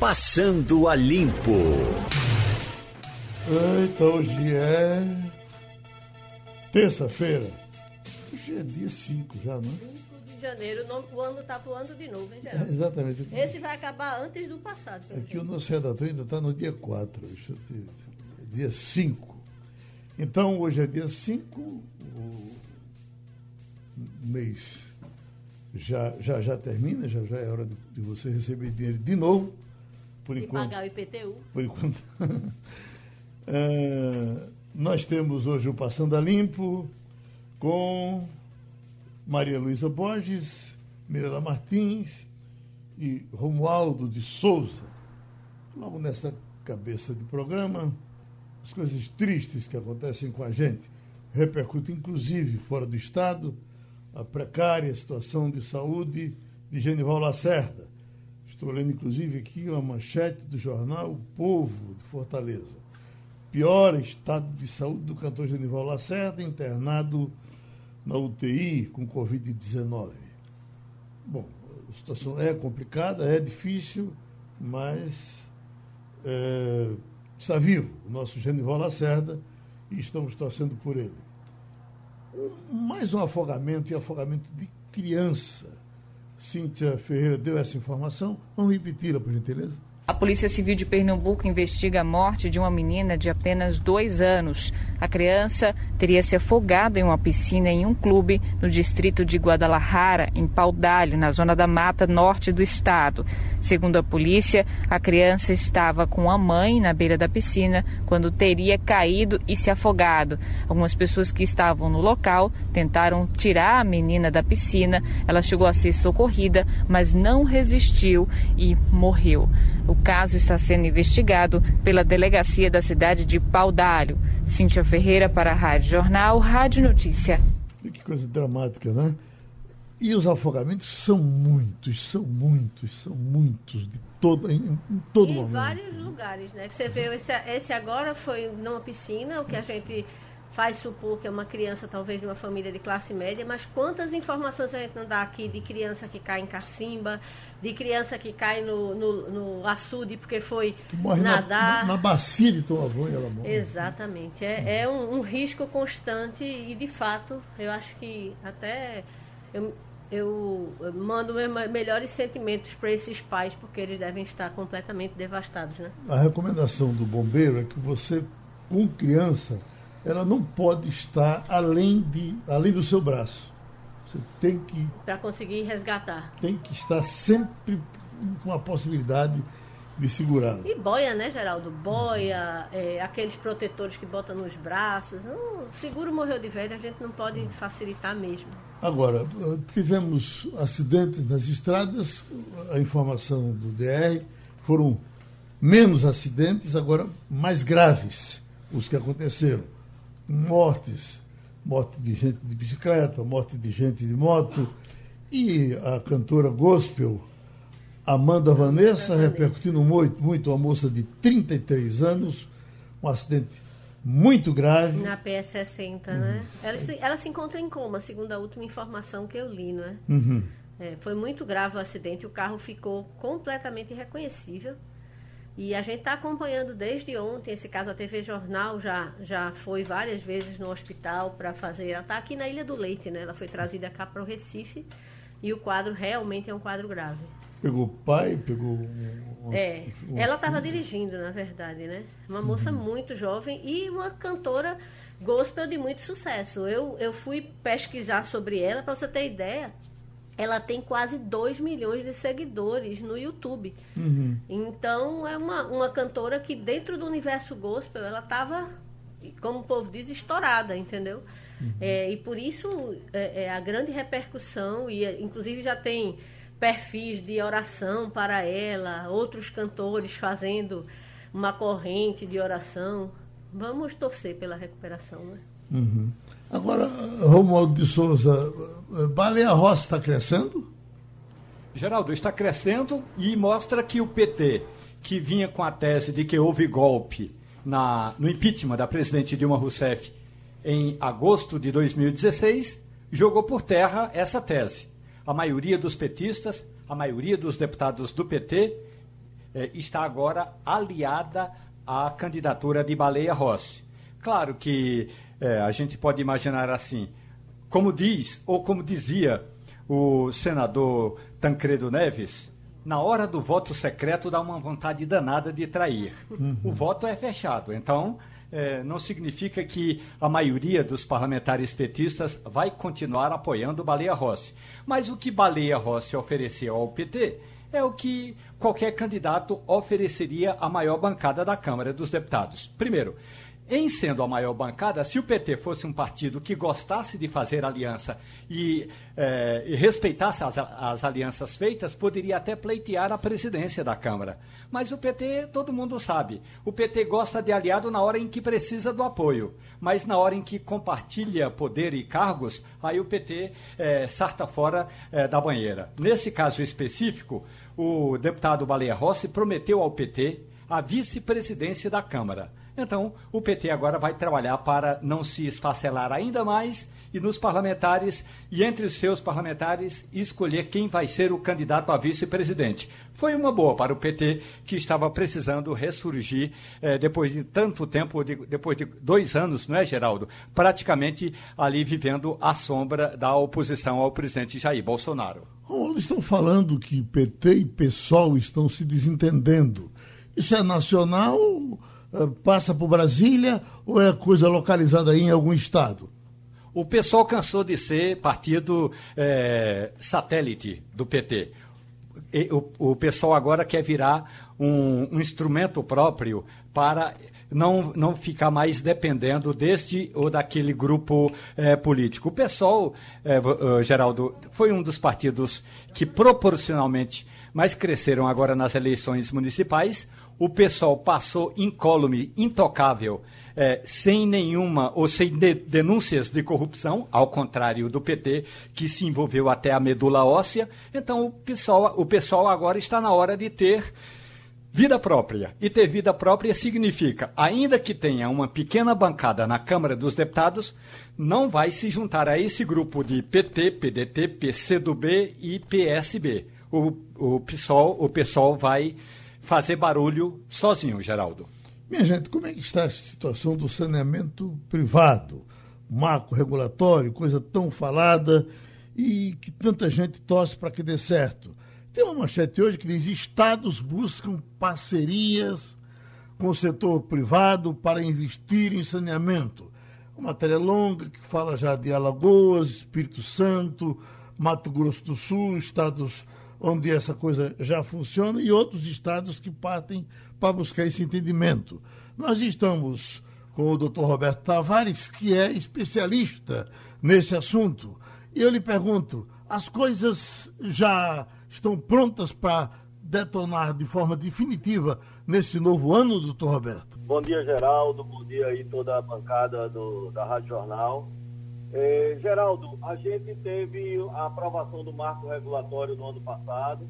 Passando a Limpo. Eita, hoje é terça-feira. Hoje é dia 5 já, não é? de janeiro, o ano está voando de novo, hein, Geraldo? É, exatamente. Esse vai acabar antes do passado. Aqui o nosso redator ainda está no dia 4, dia 5. Então, hoje é dia 5, o mês já, já, já termina, já, já é hora de, de você receber dinheiro de novo. Por e enquanto, pagar o IPTU. Por enquanto. é, nós temos hoje o Passando a Limpo com Maria Luísa Borges, Mirela Martins e Romualdo de Souza. Logo nessa cabeça de programa, as coisas tristes que acontecem com a gente repercutem inclusive fora do Estado a precária situação de saúde de Genival Lacerda. Estou lendo, inclusive, aqui uma manchete do jornal O Povo de Fortaleza. Pior estado de saúde do cantor Genival Lacerda, internado na UTI com Covid-19. Bom, a situação é complicada, é difícil, mas é, está vivo o nosso Genival Lacerda e estamos torcendo por ele mais um afogamento e afogamento de criança. Cíntia Ferreira deu essa informação. Vamos repeti-la, por gentileza. A Polícia Civil de Pernambuco investiga a morte de uma menina de apenas dois anos. A criança teria se afogado em uma piscina em um clube no distrito de Guadalajara, em Paudalho, na zona da mata norte do estado. Segundo a polícia, a criança estava com a mãe na beira da piscina quando teria caído e se afogado. Algumas pessoas que estavam no local tentaram tirar a menina da piscina. Ela chegou a ser socorrida, mas não resistiu e morreu. O caso está sendo investigado pela delegacia da cidade de Paudalho. Cíntia Ferreira para a Rádio Jornal, Rádio Notícia. Que coisa dramática, né? E os afogamentos são muitos, são muitos, são muitos, de todo, em, em todo em momento. Em vários lugares, né? Você vê, esse, esse agora foi numa piscina, o que a gente faz supor que é uma criança talvez de uma família de classe média, mas quantas informações a gente não dá aqui de criança que cai em cacimba, de criança que cai no, no, no açude porque foi nadar. Na, na, bacia de tua avó e ela morre. Exatamente. É, é um, um, risco constante e, de fato, eu acho que até eu, eu mando melhores sentimentos para esses pais, porque eles devem estar completamente devastados. Né? A recomendação do bombeiro é que você, com criança, ela não pode estar além, de, além do seu braço. Você tem que. Para conseguir resgatar. Tem que estar sempre com a possibilidade de segurar. E boia, né, Geraldo? Boia, é, aqueles protetores que botam nos braços. Não, seguro morreu de velho, a gente não pode facilitar mesmo. Agora, tivemos acidentes nas estradas, a informação do DR foram menos acidentes, agora mais graves os que aconteceram mortes, morte de gente de bicicleta, morte de gente de moto. E a cantora gospel Amanda Vanessa, repercutindo muito, muito, uma moça de 33 anos, um acidente muito grave. Na PS60, uhum. né? Ela, ela, se encontra em coma, segundo a última informação que eu li, não é? Uhum. é foi muito grave o acidente, o carro ficou completamente irreconhecível. E a gente está acompanhando desde ontem esse caso. A TV Jornal já, já foi várias vezes no hospital para fazer. Ela está aqui na Ilha do Leite, né? Ela foi trazida cá para o Recife e o quadro realmente é um quadro grave. Pegou o pai, pegou. Um, é, um ela estava dirigindo, na verdade, né? Uma moça uhum. muito jovem e uma cantora gospel de muito sucesso. Eu, eu fui pesquisar sobre ela, para você ter ideia ela tem quase 2 milhões de seguidores no YouTube. Uhum. Então, é uma, uma cantora que, dentro do universo gospel, ela estava, como o povo diz, estourada, entendeu? Uhum. É, e por isso, é, é, a grande repercussão, e inclusive já tem perfis de oração para ela, outros cantores fazendo uma corrente de oração. Vamos torcer pela recuperação, né? Uhum. Agora, Romualdo de Souza, Baleia Rossi está crescendo? Geraldo, está crescendo e mostra que o PT, que vinha com a tese de que houve golpe na, no impeachment da presidente Dilma Rousseff em agosto de 2016, jogou por terra essa tese. A maioria dos petistas, a maioria dos deputados do PT é, está agora aliada à candidatura de Baleia Rossi. Claro que é, a gente pode imaginar assim, como diz, ou como dizia o senador Tancredo Neves, na hora do voto secreto dá uma vontade danada de trair. Uhum. O voto é fechado, então é, não significa que a maioria dos parlamentares petistas vai continuar apoiando Baleia Rossi. Mas o que Baleia Rossi ofereceu ao PT é o que qualquer candidato ofereceria à maior bancada da Câmara dos Deputados. Primeiro, em sendo a maior bancada, se o PT fosse um partido que gostasse de fazer aliança e, eh, e respeitasse as, as, alianças feitas, poderia até pleitear a presidência da Câmara. Mas o PT, todo mundo sabe, o PT gosta de aliado na hora em que precisa do apoio, mas na hora em que compartilha poder e cargos, aí o PT eh, sarta fora eh, da banheira. Nesse caso específico, o deputado Baleia Rossi prometeu ao PT a vice-presidência da Câmara. Então, o PT agora vai trabalhar para não se esfacelar ainda mais e nos parlamentares, e entre os seus parlamentares, escolher quem vai ser o candidato a vice-presidente. Foi uma boa para o PT, que estava precisando ressurgir eh, depois de tanto tempo, de, depois de dois anos, não é, Geraldo? Praticamente ali vivendo à sombra da oposição ao presidente Jair Bolsonaro. Romualdo, estão falando que PT e PSOL estão se desentendendo. Isso é nacional passa por Brasília ou é coisa localizada em algum estado? O pessoal cansou de ser partido é, satélite do PT. E, o, o pessoal agora quer virar um, um instrumento próprio para não, não ficar mais dependendo deste ou daquele grupo é, político. O PSOL, é, Geraldo, foi um dos partidos que proporcionalmente mais cresceram agora nas eleições municipais o pessoal passou incólume, intocável, é, sem nenhuma ou sem de, denúncias de corrupção, ao contrário do PT, que se envolveu até a medula óssea. Então o pessoal, o pessoal agora está na hora de ter vida própria. E ter vida própria significa, ainda que tenha uma pequena bancada na Câmara dos Deputados, não vai se juntar a esse grupo de PT, PDT, PCdoB e PSB. O, o PSOL, o PSOL vai fazer barulho sozinho, Geraldo. Minha gente, como é que está a situação do saneamento privado? Marco regulatório, coisa tão falada e que tanta gente torce para que dê certo. Tem uma manchete hoje que diz: estados buscam parcerias com o setor privado para investir em saneamento. Uma matéria longa que fala já de Alagoas, Espírito Santo, Mato Grosso do Sul, estados onde essa coisa já funciona, e outros estados que partem para buscar esse entendimento. Nós estamos com o doutor Roberto Tavares, que é especialista nesse assunto. E eu lhe pergunto: as coisas já estão prontas para detonar de forma definitiva nesse novo ano, doutor Roberto? Bom dia, Geraldo. Bom dia aí toda a bancada do, da Rádio Jornal. É, Geraldo, a gente teve a aprovação do marco regulatório no ano passado.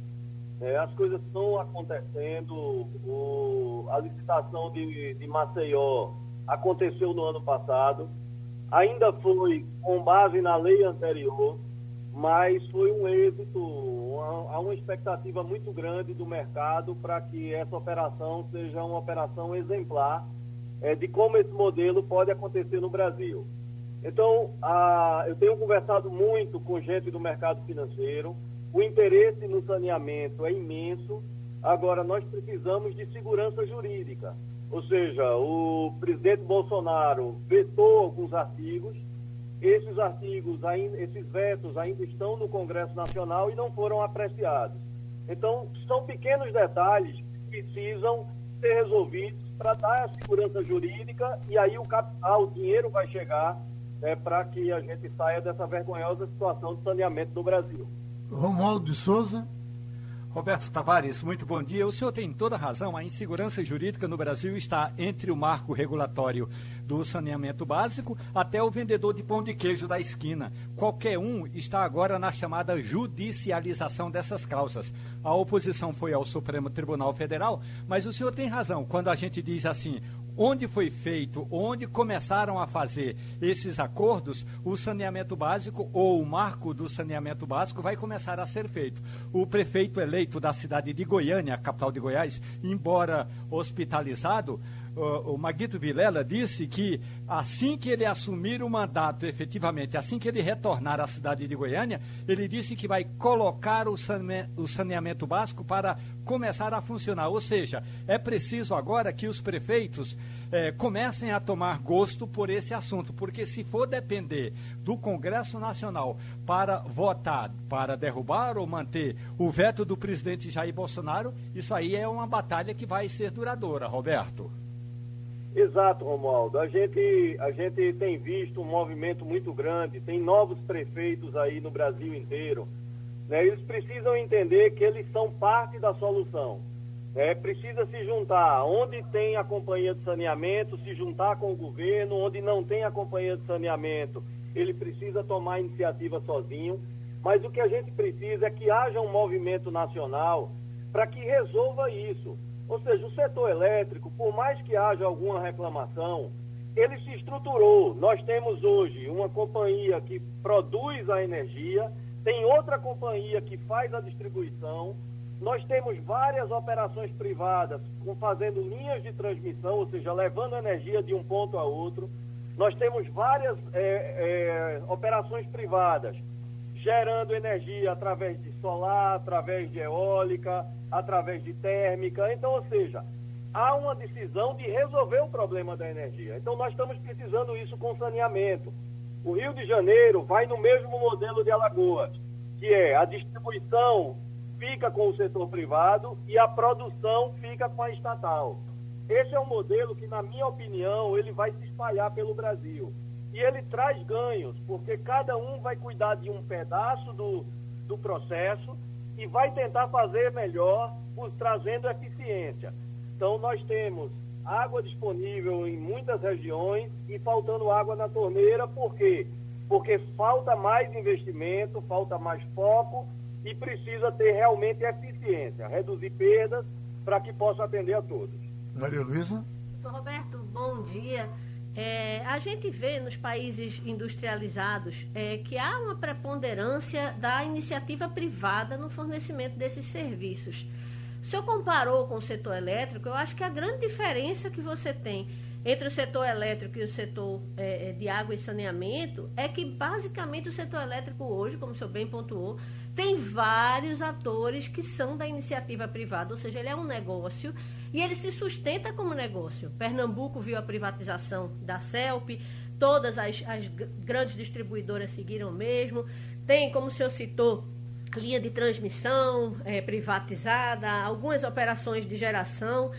É, as coisas estão acontecendo. O, a licitação de, de Maceió aconteceu no ano passado. Ainda foi com base na lei anterior, mas foi um êxito. Há uma expectativa muito grande do mercado para que essa operação seja uma operação exemplar é, de como esse modelo pode acontecer no Brasil. Então, a, eu tenho conversado muito com gente do mercado financeiro, o interesse no saneamento é imenso. Agora, nós precisamos de segurança jurídica. Ou seja, o presidente Bolsonaro vetou alguns artigos, esses artigos, ainda, esses vetos ainda estão no Congresso Nacional e não foram apreciados. Então, são pequenos detalhes que precisam ser resolvidos para dar a segurança jurídica e aí o capital, o dinheiro vai chegar é, para que a gente saia dessa vergonhosa situação de saneamento no Brasil. Romualdo de Souza. Roberto Tavares, muito bom dia. O senhor tem toda razão. A insegurança jurídica no Brasil está entre o marco regulatório do saneamento básico até o vendedor de pão de queijo da esquina. Qualquer um está agora na chamada judicialização dessas causas. A oposição foi ao Supremo Tribunal Federal, mas o senhor tem razão quando a gente diz assim: onde foi feito, onde começaram a fazer esses acordos, o saneamento básico ou o marco do saneamento básico vai começar a ser feito. O prefeito eleito da cidade de Goiânia, capital de Goiás, embora hospitalizado, o, Maguito Vilela disse que assim que ele assumir o mandato efetivamente, assim que ele retornar à cidade de Goiânia, ele disse que vai colocar o saneamento, o saneamento básico para começar a funcionar. Ou seja, é preciso agora que os prefeitos eh, comecem a tomar gosto por esse assunto, porque se for depender do Congresso Nacional para votar, para derrubar ou manter o veto do presidente Jair Bolsonaro, isso aí é uma batalha que vai ser duradoura, Roberto. Exato, Romualdo. A gente, a gente tem visto um movimento muito grande, tem novos prefeitos aí no Brasil inteiro. Né? Eles precisam entender que eles são parte da solução. É, precisa se juntar. Onde tem a companhia de saneamento, se juntar com o governo. Onde não tem a companhia de saneamento, ele precisa tomar iniciativa sozinho. Mas o que a gente precisa é que haja um movimento nacional para que resolva isso. Ou seja, o setor elétrico, por mais que haja alguma reclamação, ele se estruturou. Nós temos hoje uma companhia que produz a energia, tem outra companhia que faz a distribuição. Nós temos várias operações privadas fazendo linhas de transmissão, ou seja, levando energia de um ponto a outro. Nós temos várias é, é, operações privadas gerando energia através de solar, através de eólica, através de térmica. Então, ou seja, há uma decisão de resolver o problema da energia. Então, nós estamos precisando isso com saneamento. O Rio de Janeiro vai no mesmo modelo de Alagoas, que é a distribuição fica com o setor privado e a produção fica com a estatal. Esse é um modelo que, na minha opinião, ele vai se espalhar pelo Brasil. E ele traz ganhos, porque cada um vai cuidar de um pedaço do, do processo e vai tentar fazer melhor, trazendo eficiência. Então, nós temos água disponível em muitas regiões e faltando água na torneira, por quê? Porque falta mais investimento, falta mais foco e precisa ter realmente eficiência, reduzir perdas para que possa atender a todos. Maria Luísa? Roberto, bom dia. É, a gente vê nos países industrializados é, que há uma preponderância da iniciativa privada no fornecimento desses serviços. O senhor comparou com o setor elétrico, eu acho que a grande diferença que você tem entre o setor elétrico e o setor é, é de água e saneamento é que, basicamente, o setor elétrico hoje, como o senhor bem pontuou, tem vários atores que são da iniciativa privada, ou seja, ele é um negócio e ele se sustenta como negócio. Pernambuco viu a privatização da CELP, todas as, as grandes distribuidoras seguiram mesmo. Tem, como o senhor citou, linha de transmissão é, privatizada, algumas operações de geração.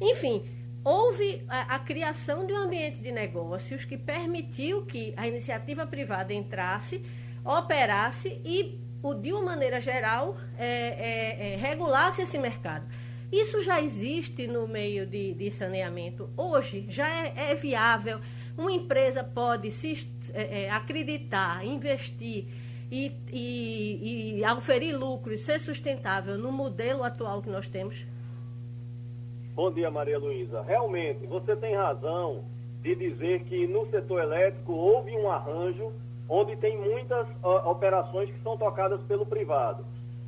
Enfim, houve a, a, criação de um ambiente de negócios que permitiu que a iniciativa privada entrasse, operasse e, de uma maneira geral, é, é, é regulasse esse mercado. Isso já existe no meio de, de saneamento. Hoje já é, é, viável. Uma empresa pode se é, é, acreditar, investir e, e, e oferir lucros, ser sustentável no modelo atual que nós temos? Bom dia, Maria Luísa. Realmente, você tem razão de dizer que no setor elétrico houve um arranjo onde tem muitas operações que são tocadas pelo privado.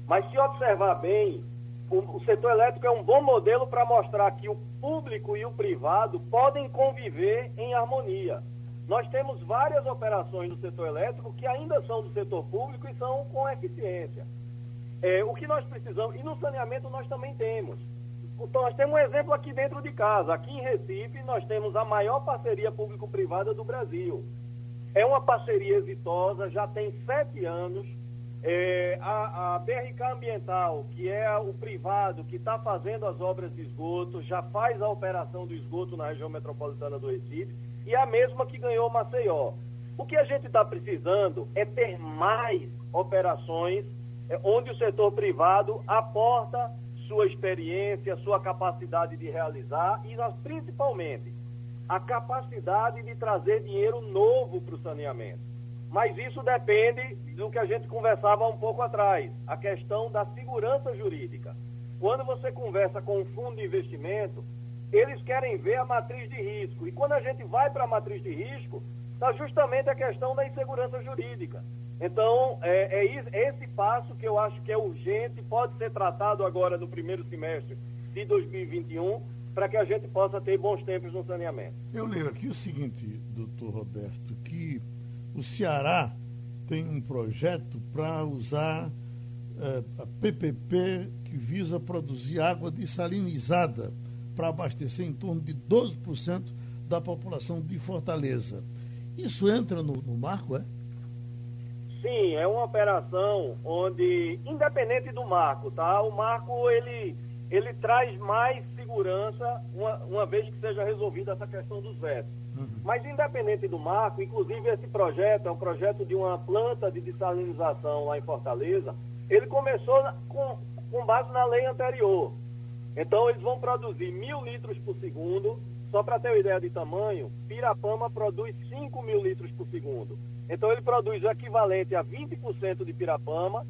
Mas se observar bem, o, o setor elétrico é um bom modelo para mostrar que o público e o privado podem conviver em harmonia. Nós temos várias operações no setor elétrico que ainda são do setor público e são com eficiência. É, o que nós precisamos, e no saneamento nós também temos. Então, nós temos um exemplo aqui dentro de casa. Aqui em Recife, nós temos a maior parceria público-privada do Brasil. É uma parceria exitosa, já tem sete anos é, a, a, BRK Ambiental, que é o privado que está fazendo as obras de esgoto, já faz a operação do esgoto na região metropolitana do Recife, e a mesma que ganhou Maceió. O que a gente está precisando é ter mais operações é, onde o setor privado aporta sua experiência, sua capacidade de realizar e, principalmente, a capacidade de trazer dinheiro novo para o saneamento. Mas isso depende do que a gente conversava um pouco atrás, a questão da segurança jurídica. Quando você conversa com um fundo de investimento, eles querem ver a matriz de risco. E quando a gente vai para a matriz de risco, está justamente a questão da insegurança jurídica. Então, é, é, esse passo que eu acho que é urgente, pode ser tratado agora no primeiro semestre de 2021, para que a gente possa ter bons tempos no saneamento. Eu leio aqui o seguinte, doutor Roberto, que o Ceará tem um projeto para usar é, a PPP que visa produzir água desalinizada para abastecer em torno de 12% da população de Fortaleza. Isso entra no, no marco, é? Sim, é uma operação onde, independente do marco, tá? O marco, ele, ele traz mais segurança, uma, uma vez que seja resolvida essa questão dos vetos. Uhum. Mas, independente do marco, inclusive esse projeto é um projeto de uma planta de desalinização lá em Fortaleza, ele começou com, com base na lei anterior. Então, eles vão produzir mil litros por segundo. Só para ter uma ideia de tamanho, Pirapama produz 5 mil litros por segundo. Então, ele produz o equivalente a 20% de Pirapama.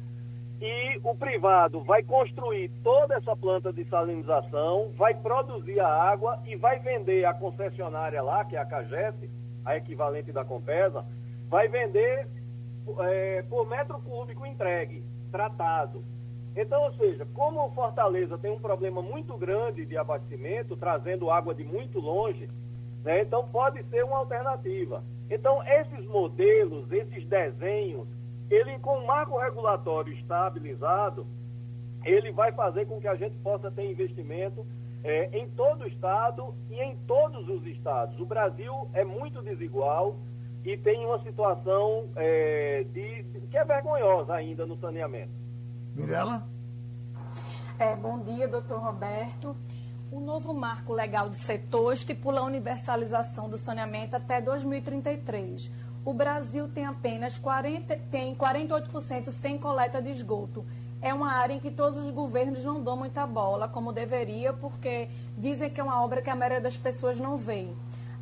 E o privado vai construir toda essa planta de salinização, vai produzir a água e vai vender a concessionária lá, que é a Cagesse, a equivalente da Compesa, vai vender é, por metro cúbico entregue, tratado. Então, ou seja, como Fortaleza tem um problema muito grande de abastecimento, trazendo água de muito longe, né, então pode ser uma alternativa. Então, esses modelos, esses desenhos, ele com o marco regulatório estabilizado, ele vai fazer com que a gente possa ter investimento é, em todo o estado e em todos os estados. O Brasil é muito desigual e tem uma situação é, de, que é vergonhosa ainda no saneamento. Mirela? É, bom dia, doutor Roberto. O novo marco legal do setor estipula a universalização do saneamento até 2033. O Brasil tem apenas 40, tem 48% sem coleta de esgoto. É uma área em que todos os governos não dão muita bola, como deveria, porque dizem que é uma obra que a maioria das pessoas não vê.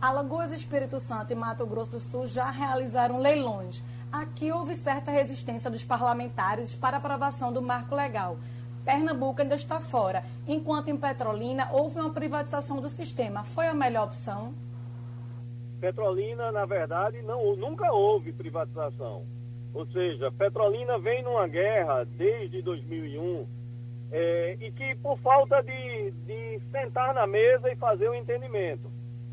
Alagoas, Espírito Santo e Mato Grosso do Sul já realizaram leilões. Aqui houve certa resistência dos parlamentares para aprovação do marco legal. Pernambuco ainda está fora, enquanto em Petrolina houve uma privatização do sistema. Foi a melhor opção? Petrolina, na verdade, não, nunca houve privatização. Ou seja, Petrolina vem numa guerra desde 2001 é, e que por falta de, de sentar na mesa e fazer o um entendimento.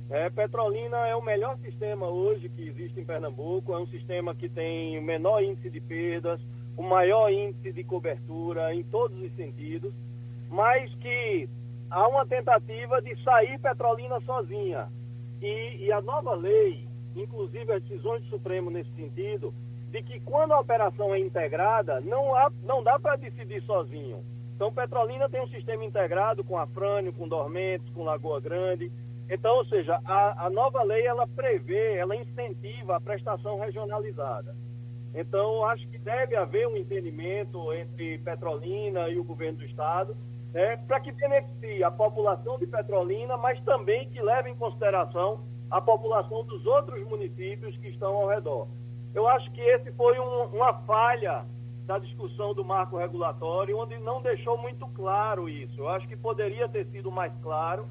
É, Petrolina é o melhor sistema hoje que existe em Pernambuco, é um sistema que tem o menor índice de perdas, o maior índice de cobertura em todos os sentidos, mas que há uma tentativa de sair Petrolina sozinha. E, e a nova lei, inclusive as decisões do Supremo nesse sentido, de que quando a operação é integrada, não, há, não dá para decidir sozinho. Então, Petrolina tem um sistema integrado com Afrânio, com Dormentes, com Lagoa Grande, então, ou seja, a, a nova lei ela prevê, ela incentiva a prestação regionalizada. Então, acho que deve haver um entendimento entre Petrolina e o governo do estado, né, para que beneficie a população de Petrolina, mas também que leve em consideração a população dos outros municípios que estão ao redor. Eu acho que esse foi um, uma falha da discussão do marco regulatório, onde não deixou muito claro isso. Eu acho que poderia ter sido mais claro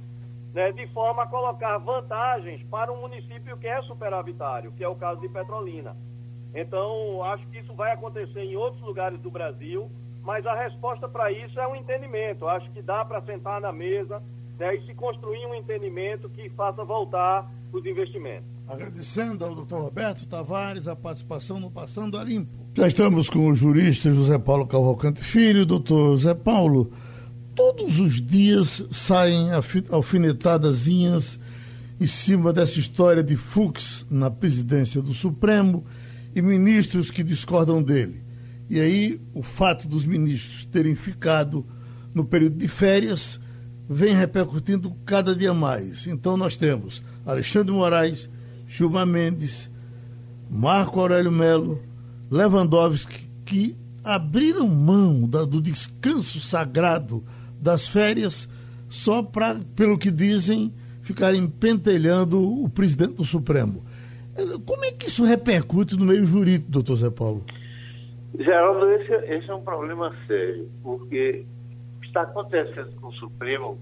né, de forma a colocar vantagens para um município que é superavitário, que é o caso de Petrolina. Então, acho que isso vai acontecer em outros lugares do Brasil, mas a resposta para isso é um entendimento. Acho que dá para sentar na mesa né, e se construir um entendimento que faça voltar os investimentos. Agradecendo ao doutor Roberto Tavares a participação no Passando a Limpo. Já estamos com o jurista José Paulo Cavalcante Filho. Doutor José Paulo, todos os dias saem alfinetadazinhas em cima dessa história de Fux na presidência do Supremo e ministros que discordam dele. E aí o fato dos ministros terem ficado no período de férias vem repercutindo cada dia mais. Então nós temos Alexandre Moraes, Gilmar Mendes, Marco Aurélio Melo, Lewandowski, que abriram mão da, do descanso sagrado das férias só para, pelo que dizem, ficarem pentelhando o presidente do Supremo. Como é que isso repercute no meio jurídico, doutor Zé Paulo? Geraldo, esse, esse é um problema sério, porque o que está acontecendo com o Supremo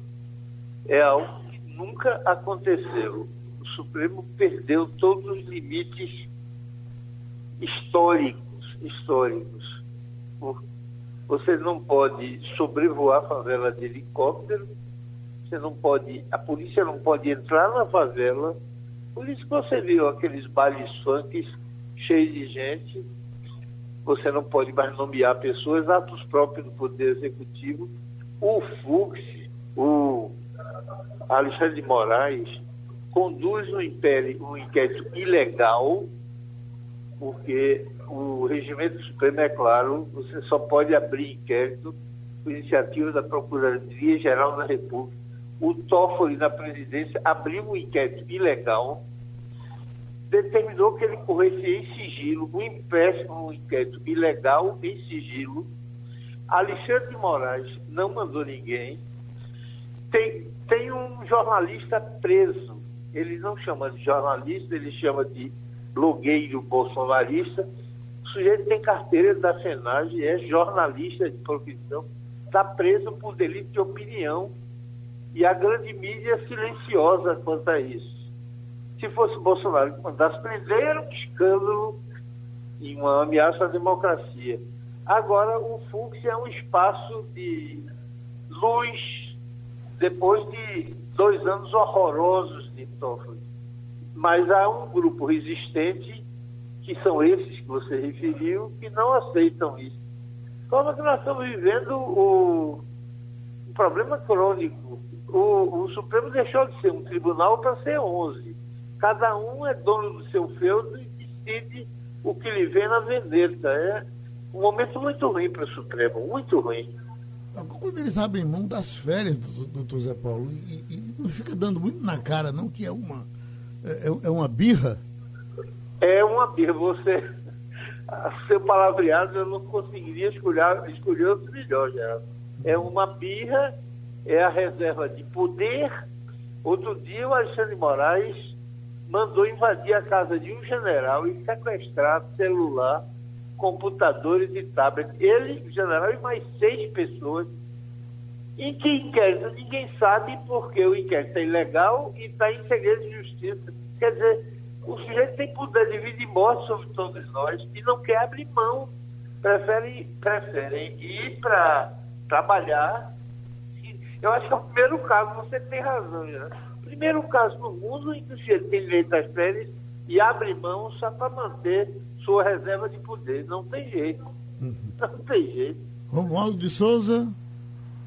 é algo que nunca aconteceu. O Supremo perdeu todos os limites históricos, históricos. Você não pode sobrevoar a favela de helicóptero, você não pode, a polícia não pode entrar na favela. Por isso que você viu aqueles bailes funk cheios de gente. Você não pode mais nomear pessoas, atos próprios do Poder Executivo. O Fux, o Alexandre de Moraes, conduz um, império, um inquérito ilegal, porque o regimento supremo é claro, você só pode abrir inquérito por iniciativa da Procuradoria-Geral da República. O Toffoli, na presidência, abriu um inquérito ilegal, determinou que ele corresse em sigilo, um empréstimo, um inquérito ilegal em sigilo. Alexandre de Moraes não mandou ninguém. Tem, tem um jornalista preso. Ele não chama de jornalista, ele chama de blogueiro bolsonarista. O sujeito tem carteira da FENAGE, é jornalista de profissão, está preso por delito de opinião. E a grande mídia é silenciosa quanto a isso. Se fosse Bolsonaro que mandasse era um escândalo e uma ameaça à democracia. Agora, o Fux é um espaço de luz depois de dois anos horrorosos de Toffoli. Mas há um grupo resistente, que são esses que você referiu, que não aceitam isso. Como que nós estamos vivendo o, problema crônico. O, o Supremo deixou de ser um tribunal para ser 11. Cada um é dono do seu feudo e decide o que lhe vem na veneta. É um momento muito ruim para o Supremo, muito ruim. Quando eles abrem mão das férias, doutor Zé Paulo, e, e, não fica dando muito na cara, não, que é uma, é, é uma birra? É uma birra. Você, seu palavreado, eu não conseguiria escolher, escolher outro melhor, Geraldo. É uma birra, é a reserva de poder. Outro dia, o Alexandre Moraes mandou invadir a casa de um general e sequestrar celular computadores e tablets. Ele, general, e mais seis pessoas. Em que inquérito? Ninguém sabe porque o inquérito é ilegal e está em segredo de justiça. Quer dizer, o sujeito tem poder de vida e morte sobre todos nós e não quer abrir mão. Preferem, preferem ir para trabalhar. Eu acho que é o primeiro caso, você tem razão, né? Primeiro caso no mundo em que o sujeito tem direito às férias e abre mão só para manter sua reserva de poder. Não tem jeito. Uhum. Não tem jeito. Romualdo de Souza.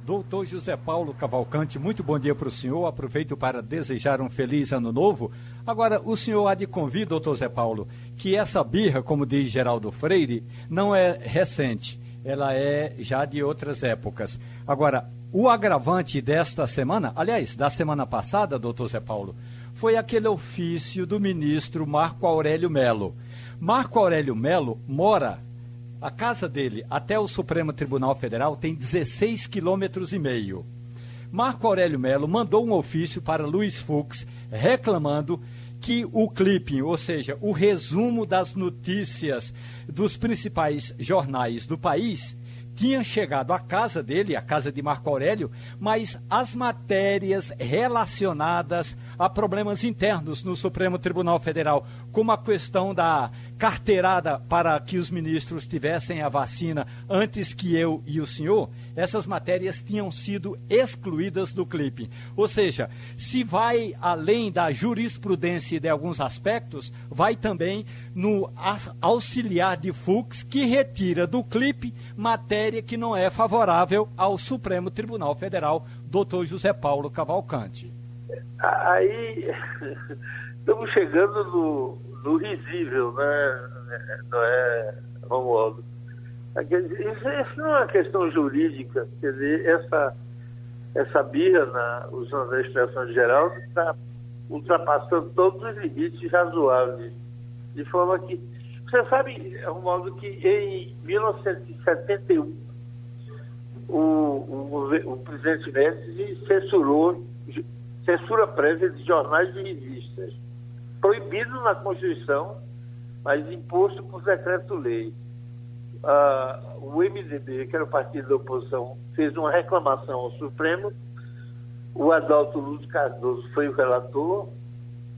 Doutor José Paulo Cavalcante, muito bom dia para o senhor. Aproveito para desejar um feliz ano novo. Agora, o senhor há de convir, doutor José Paulo, que essa birra, como diz Geraldo Freire, não é recente. Ela é já de outras épocas. Agora, o agravante desta semana, aliás, da semana passada, doutor Zé Paulo, foi aquele ofício do ministro Marco Aurélio Melo Marco Aurélio Melo mora, a casa dele até o Supremo Tribunal Federal tem 16 quilômetros e meio. Marco Aurélio Melo mandou um ofício para Luiz Fux reclamando que o clipping, ou seja, o resumo das notícias dos principais jornais do país, tinha chegado à casa dele, a casa de Marco Aurélio, mas as matérias relacionadas a problemas internos no Supremo Tribunal Federal, como a questão da carteirada para que os ministros tivessem a vacina antes que eu e o senhor, essas matérias tinham sido excluídas do clipe. Ou seja, se vai além da jurisprudência de alguns aspectos, vai também no auxiliar de Fux, que retira do clipe matéria que não é favorável ao Supremo Tribunal Federal, doutor José Paulo Cavalcante. Aí estamos chegando no, no risível, né? Não é, Romualdo? Isso, isso não é uma questão jurídica, quer dizer, essa, essa birra, usando a expressão geral, está ultrapassando todos os limites razoáveis. De forma que. Você sabe, Romualdo, que em 1971 o, o, o presidente Médici censurou censura prévia de jornais e revistas, proibido na Constituição, mas imposto por decreto-lei uh, o MDB, que era o partido da oposição, fez uma reclamação ao Supremo O Adalto Luz Cardoso foi o relator,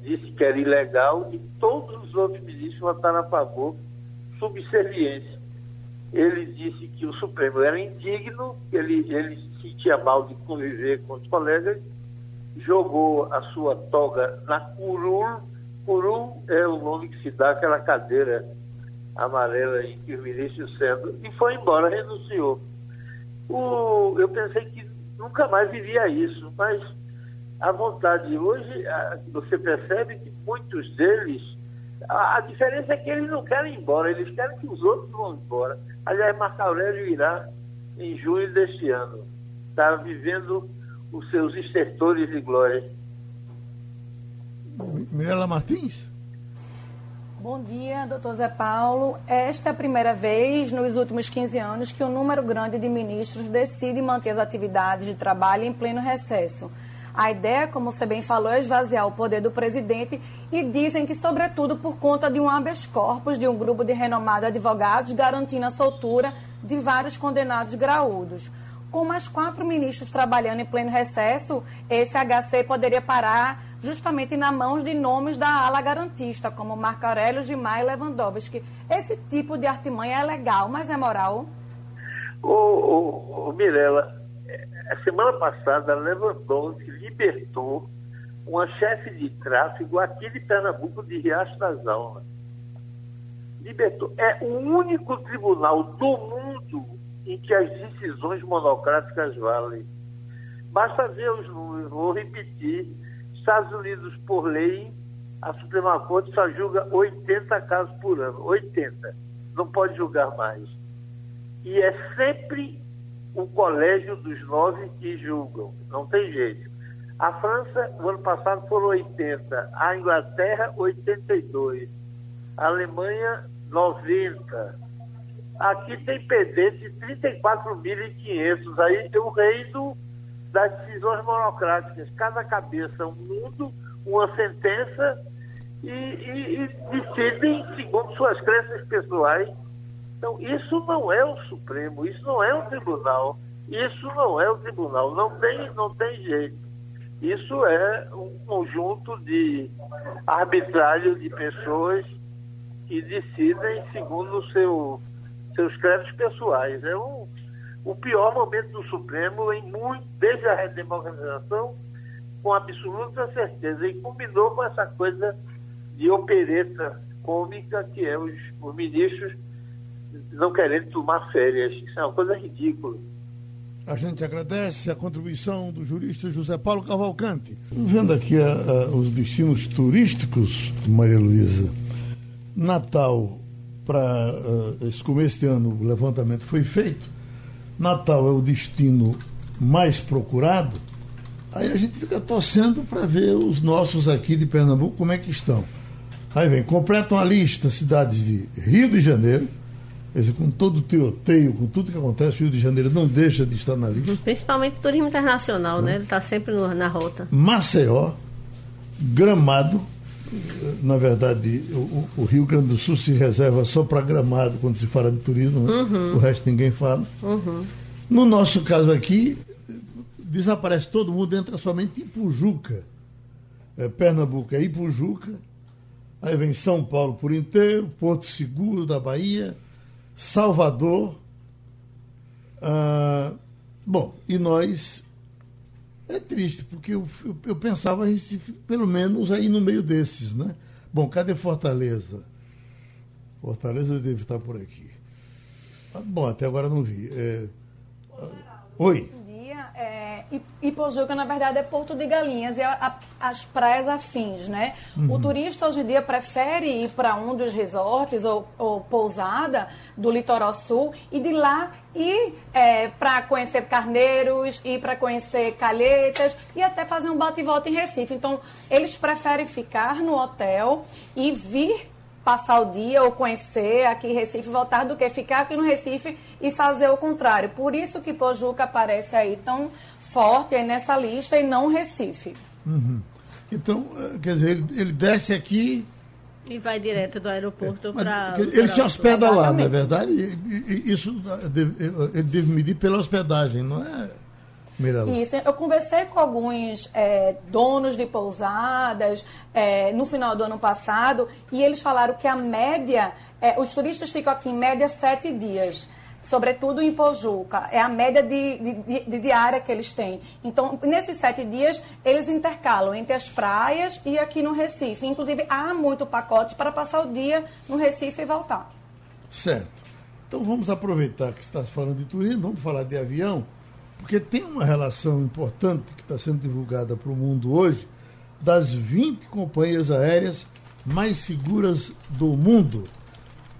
disse que era ilegal e todos os outros ministros votaram a favor, subserviência. Ele disse que o Supremo era indigno, ele, ele se sentia mal de conviver com os colegas, jogou a sua toga na curul. Curul é o nome que se dá àquela cadeira amarela em que os ministros sentam, e foi embora, renunciou. O, eu pensei que nunca mais viria isso, mas a vontade hoje, a, você percebe que muitos deles, a, a, diferença é que eles não querem ir embora, eles querem que os outros vão embora. Aliás, Marco Aurélio irá em junho deste ano. Está vivendo os seus estertores de glória. Mirela Martins? Bom dia, doutor Zé Paulo. Esta é a primeira vez nos últimos 15 anos que um número grande de ministros decide manter as atividades de trabalho em pleno recesso. A ideia, como você bem falou, é esvaziar o poder do presidente e dizem que, sobretudo, por conta de um habeas corpus de um grupo de renomados advogados garantindo a soltura de vários condenados graúdos. Com mais quatro ministros trabalhando em pleno recesso, esse HC poderia parar justamente na mãos de nomes da ala garantista, como Marco Aurélio, Gilmar e Lewandowski. Esse tipo de artimanha é legal, mas é moral? Ô, ô, Mirella, a semana passada, Lewandowski libertou uma chefe de tráfego aqui de Pernambuco, de Riacho das Almas. Libertou. É o único tribunal do mundo em que as decisões monocráticas valem. Basta ver os números, vou repetir Estados Unidos, por lei, a Suprema Corte só julga 80 casos por ano. 80. Não pode julgar mais. E é sempre o colégio dos nove que julgam. Não tem jeito. A França, o ano passado, foram 80. A Inglaterra, 82. A Alemanha, 90. Aqui tem de 34.500. Aí tem o reino das decisões monocráticas. Cada cabeça um mundo, uma sentença e, e, e decidem segundo suas crenças pessoais. Então, isso não é o Supremo, isso não é um tribunal, isso não é o tribunal, não tem, não tem jeito. Isso é um conjunto de arbitrário de pessoas que decidem segundo seu, seus créditos pessoais. É um, o pior momento do Supremo em muito, desde a redemocratização, com absoluta certeza. E combinou com essa coisa de opereta cômica que é os, os ministros não querendo tomar férias. Isso é uma coisa ridícula. A gente agradece a contribuição do jurista José Paulo Cavalcante. Vendo aqui os destinos turísticos, Maria Luísa, Natal, para uh, esse começo de ano, o levantamento foi feito. Natal é o destino mais procurado, aí a gente fica torcendo para ver os nossos aqui de Pernambuco como é que estão. Aí vem, completam a lista cidades de Rio de Janeiro, quer dizer, com todo o tiroteio, com tudo que acontece, Rio de Janeiro não deixa de estar na lista. Principalmente turismo internacional, né? né? Ele está sempre na rota. Maceió, Gramado, na verdade, o, o, Rio Grande do Sul se reserva só para gramado quando se fala de turismo, né? uhum. o resto ninguém fala. Uhum. No nosso caso aqui, desaparece todo mundo, entra somente Ipujuca. É, Pernambuco é Ipujuca, aí vem São Paulo por inteiro, Porto Seguro da Bahia, Salvador. Ah, bom, e nós é triste, porque eu, eu, pensava Recife, pelo menos, aí no meio desses, né? Bom, cadê Fortaleza? Fortaleza deve estar por aqui. Ah, bom, até agora não vi. É... Oi. Ipojuca, na verdade, é Porto de Galinhas e a, a, as praias afins, né? Uhum. O turista hoje em dia prefere ir para um dos resorts ou, ou, pousada do litoral sul e de lá ir é, para conhecer carneiros, ir para conhecer calhetas e até fazer um bate e volta em Recife. Então, eles preferem ficar no hotel e vir passar o dia ou conhecer aqui em Recife, voltar do que ficar aqui no Recife e fazer o contrário. Por isso que Pojuca aparece aí tão forte aí nessa lista e não Recife. Uhum. Então, eh, quer dizer, ele, ele, desce aqui. E vai direto do aeroporto é, para. Ele se hospeda lá, não é verdade? Isso ele deve medir pela hospedagem, não é? Mirela. Isso, eu conversei com alguns é, donos de pousadas é, no final do ano passado e eles falaram que a média, é, os turistas ficam aqui em média sete dias sobretudo em Pojuca. É a média de, de, de, diária que eles têm. Então, nesses sete dias, eles intercalam entre as praias e aqui no Recife. Inclusive, há muito pacote para passar o dia no Recife e voltar. Certo. Então, vamos aproveitar que está falando de turismo, vamos falar de avião, porque tem uma relação importante que está sendo divulgada para o mundo hoje das 20 companhias aéreas mais seguras do mundo.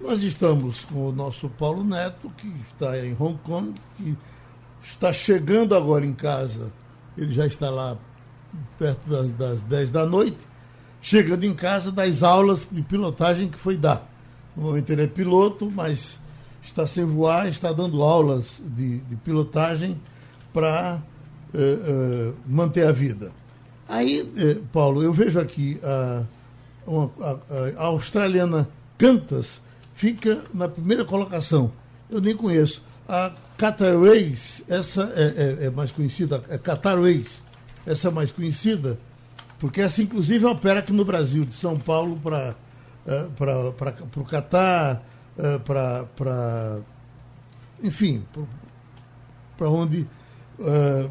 Nós estamos com o nosso Paulo Neto, que está em Hong Kong, que está chegando agora em casa. Ele já está lá perto das, das 10 da noite, chegando em casa das aulas de pilotagem que foi dar. No momento ele é piloto, mas está sem voar, está dando aulas de, de pilotagem para eh, eh, manter a vida. Aí, eh, Paulo, eu vejo aqui a, uma, a, a australiana Cantas fica na primeira colocação. Eu nem conheço. A Qatar Airways, essa é, é, é, mais conhecida, é Qatar Airways, essa é mais conhecida, porque essa inclusive opera aqui no Brasil, de São Paulo para é, o Catar, é, para. Enfim, para onde uh,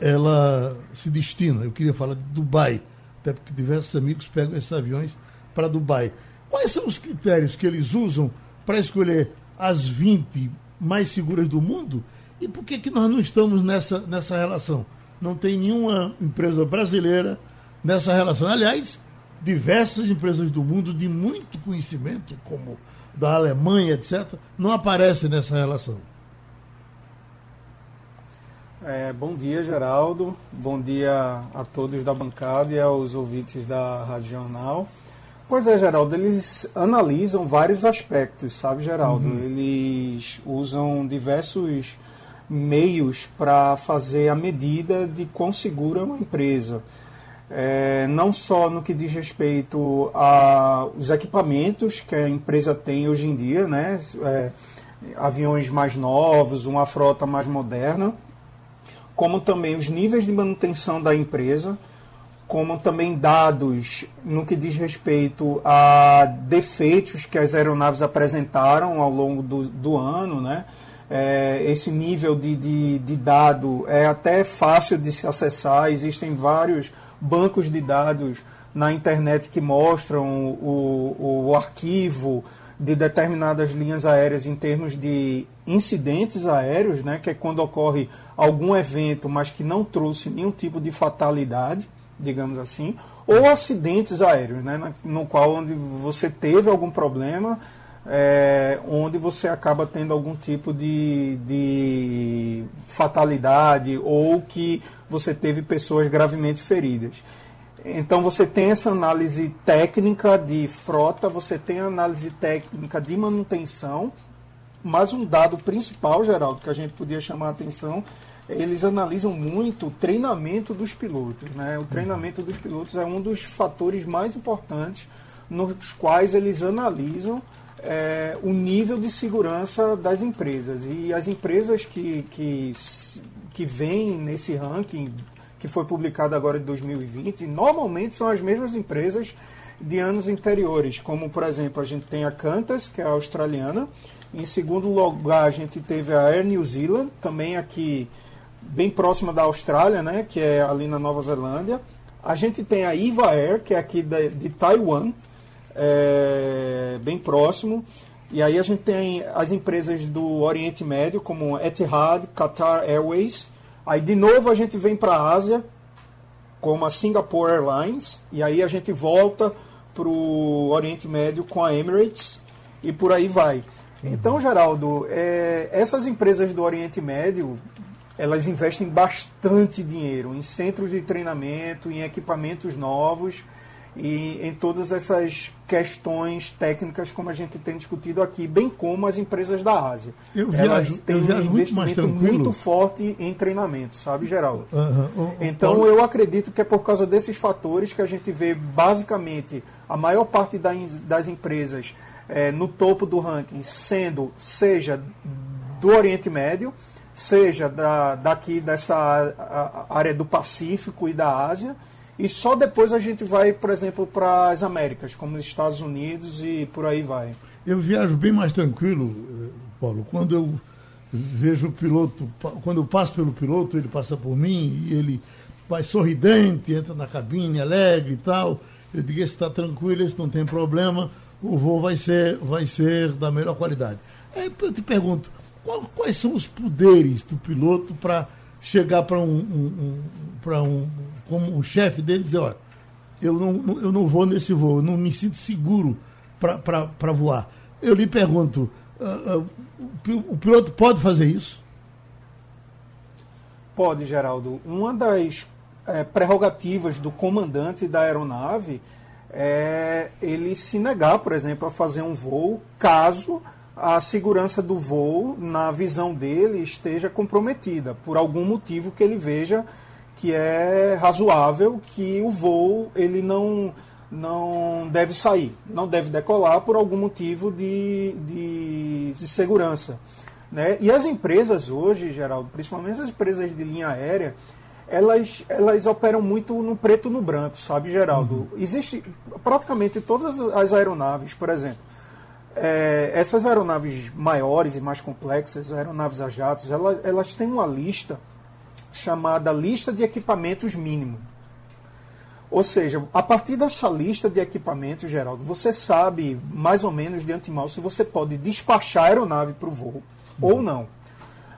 ela se destina. Eu queria falar de Dubai, até porque diversos amigos pegam esses aviões para Dubai. Quais são os critérios que eles usam para escolher as 20 mais seguras do mundo? E por que, que nós não estamos nessa, nessa relação? Não tem nenhuma empresa brasileira nessa relação. Aliás, diversas empresas do mundo de muito conhecimento, como da Alemanha, etc., não aparecem nessa relação. É, bom dia, Geraldo. Bom dia a todos da bancada e aos ouvintes da Rádio Jornal. Pois é, Geraldo, eles analisam vários aspectos, sabe, Geraldo? Uhum. Eles usam diversos meios para fazer a medida de quão segura é uma empresa. É, não só no que diz respeito aos equipamentos que a empresa tem hoje em dia, né? É, aviões mais novos, uma frota mais moderna, como também os níveis de manutenção da empresa como também dados no que diz respeito a defeitos que as aeronaves apresentaram ao longo do, do ano, né? É, esse nível de, de, de, dado é até fácil de se acessar, existem vários bancos de dados na internet que mostram o, o arquivo de determinadas linhas aéreas em termos de incidentes aéreos, né, que é quando ocorre algum evento, mas que não trouxe nenhum tipo de fatalidade digamos assim, ou acidentes aéreos, né, no qual onde você teve algum problema, é, onde você acaba tendo algum tipo de, de fatalidade ou que você teve pessoas gravemente feridas. Então você tem essa análise técnica de frota, você tem a análise técnica de manutenção, mas um dado principal, Geraldo, que a gente podia chamar a atenção eles analisam muito o treinamento dos pilotos. Né? O treinamento dos pilotos é um dos fatores mais importantes nos quais eles analisam é, o nível de segurança das empresas. E as empresas que, que, que vêm nesse ranking, que foi publicado agora em 2020, normalmente são as mesmas empresas de anos anteriores, como por exemplo a gente tem a Qantas, que é australiana, em segundo lugar a gente teve a Air New Zealand, também aqui bem próxima da Austrália, né, que é ali na Nova Zelândia. A gente tem a Iva Air, que é aqui de, de Taiwan, é, bem próximo. E aí a gente tem as empresas do Oriente Médio, como Etihad, Qatar Airways. Aí de novo a gente vem para a Ásia, como a Singapore Airlines. E aí a gente volta para o Oriente Médio com a Emirates e por aí vai. Então, Geraldo, é, essas empresas do Oriente Médio, elas investem bastante dinheiro em centros de treinamento, em equipamentos novos e em todas essas questões técnicas como a gente tem discutido aqui, bem como as empresas da Ásia. Eu viajo, elas têm eu viajo um investimento muito, muito, forte em treinamento, sabe, Geraldo? Uhum. Então eu acredito que é por causa desses fatores que a gente vê basicamente a maior parte das empresas é, no topo do ranking sendo, seja do Oriente Médio, seja da, daqui dessa área do Pacífico e da Ásia, e só depois a gente vai, por exemplo, para as Américas, como os Estados Unidos e por aí vai. Eu viajo bem mais tranquilo, eh, Paulo, quando eu vejo o piloto, quando eu passo pelo piloto, ele passa por mim e ele vai sorridente, entra na cabine, alegre e tal. Eu digo, esse está tranquilo, esse não tem problema, o voo vai ser, vai ser da melhor qualidade. Aí eu te pergunto, qual, quais são os poderes do piloto para chegar para um, um, um, um, como um chefe dele dizer, olha, eu não, eu não vou nesse voo, eu não me sinto seguro para voar. Eu lhe pergunto, uh, uh, o piloto pode fazer isso? Pode, Geraldo. Uma das é, prerrogativas do comandante da aeronave é ele se negar, por exemplo, a fazer um voo caso a segurança do voo, na visão dele, esteja comprometida por algum motivo que ele veja que é razoável que o voo ele não não deve sair, não deve decolar por algum motivo de, de, de segurança. Né? E as empresas hoje, Geraldo, principalmente as empresas de linha aérea, elas, elas operam muito no preto e no branco, sabe, Geraldo? Uhum. Existe praticamente todas as aeronaves, por exemplo. É, essas aeronaves maiores e mais complexas, aeronaves a jatos, elas, elas têm uma lista chamada lista de equipamentos mínimo. Ou seja, a partir dessa lista de equipamentos, Geraldo, você sabe mais ou menos de antemão se você pode despachar a aeronave para o voo uhum. ou não.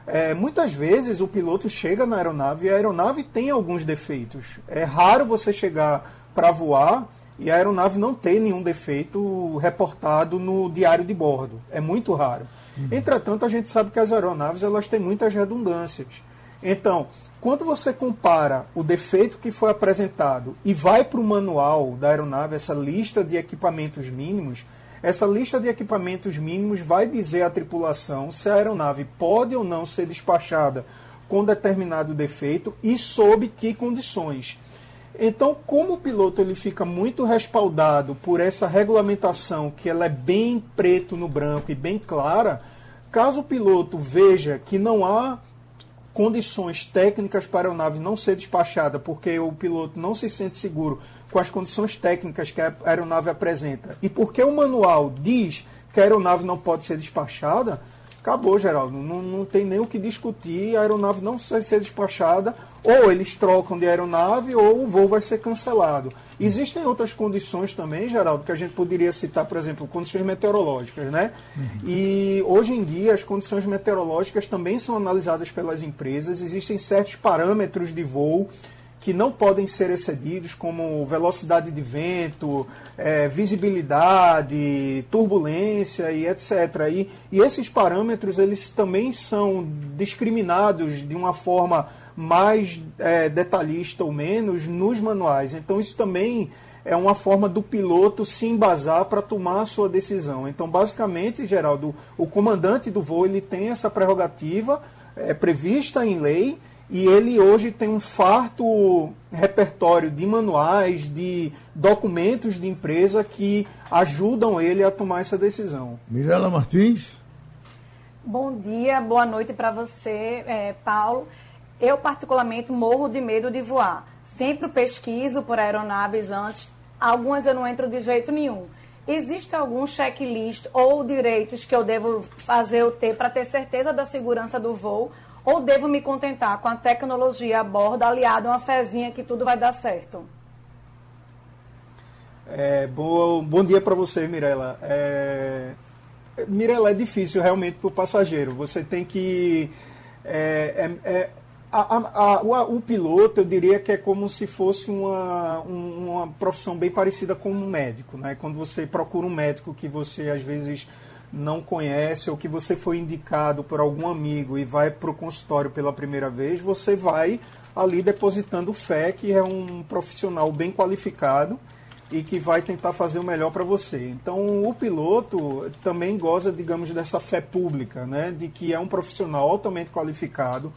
É, muitas vezes o piloto chega na aeronave e a aeronave tem alguns defeitos. É raro você chegar para voar e a aeronave não ter nenhum defeito reportado no diário de bordo. É muito raro. Uhum. Entretanto, a gente sabe que as aeronaves elas têm muitas redundâncias. Então, quando você compara o defeito que foi apresentado e vai para o manual da aeronave, essa lista de equipamentos mínimos, essa lista de equipamentos mínimos vai dizer à tripulação se a aeronave pode ou não ser despachada com determinado defeito e sob que condições. Então, como o piloto ele fica muito respaldado por essa regulamentação que ela é bem preto no branco e bem clara, caso o piloto veja que não há condições técnicas para a aeronave não ser despachada, porque o piloto não se sente seguro com as condições técnicas que a aeronave apresenta, e porque o manual diz que a aeronave não pode ser despachada, acabou, Geraldo. Não, não tem nem o que discutir, a aeronave não vai ser despachada, ou eles trocam de aeronave, ou o voo vai ser cancelado. Existem outras condições também, Geraldo, que a gente poderia citar, por exemplo, condições meteorológicas, né? Uhum. E hoje em dia as condições meteorológicas também são analisadas pelas empresas, existem certos parâmetros de voo que não podem ser excedidos, como velocidade de vento, é, visibilidade, turbulência e etc. E, e esses parâmetros eles também são discriminados de uma forma mais é, detalhista ou menos nos manuais. Então isso também é uma forma do piloto se embasar para tomar a sua decisão. Então, basicamente, Geraldo, o comandante do voo ele tem essa prerrogativa é, prevista em lei e ele hoje tem um farto repertório de manuais, de documentos de empresa que ajudam ele a tomar essa decisão. Mirela Martins. Bom dia, boa noite para você, é, Paulo. Eu, particularmente, morro de medo de voar. Sempre pesquiso por aeronaves antes, algumas eu não entro de jeito nenhum. Existe algum checklist ou direitos que eu devo fazer ou ter para ter certeza da segurança do voo? Ou devo me contentar com a tecnologia a bordo, aliado a uma fezinha que tudo vai dar certo? É, bom, bom dia para você, Mirella. É, Mirella, é difícil realmente para o passageiro. Você tem que. É, é, é a, a, a, o, o, piloto, eu diria que é como se fosse uma, uma profissão bem parecida com um médico. Né? Quando você procura um médico que você às vezes não conhece ou que você foi indicado por algum amigo e vai para o consultório pela primeira vez, você vai ali depositando fé que é um profissional bem qualificado e que vai tentar fazer o melhor para você. Então, o piloto também goza, digamos, dessa fé pública, né, de que é um profissional altamente qualificado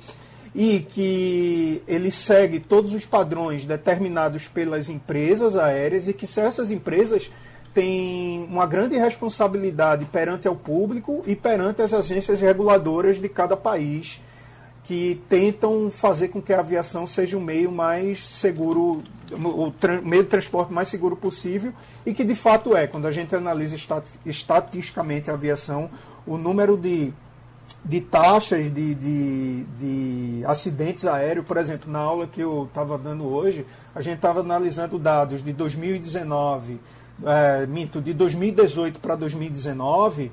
e que ele segue todos os padrões determinados pelas empresas aéreas e que se essas empresas têm uma grande responsabilidade perante ao público e perante as agências reguladoras de cada país que tentam fazer com que a aviação seja o meio mais seguro, o meio de transporte mais seguro possível, e que de fato é. Quando a gente analisa estatisticamente a aviação, o número de, de taxas de, de, de acidentes aéreos, por exemplo, na aula que eu estava dando hoje, a gente estava analisando dados de 2019, é, minto, de 2018 para 2019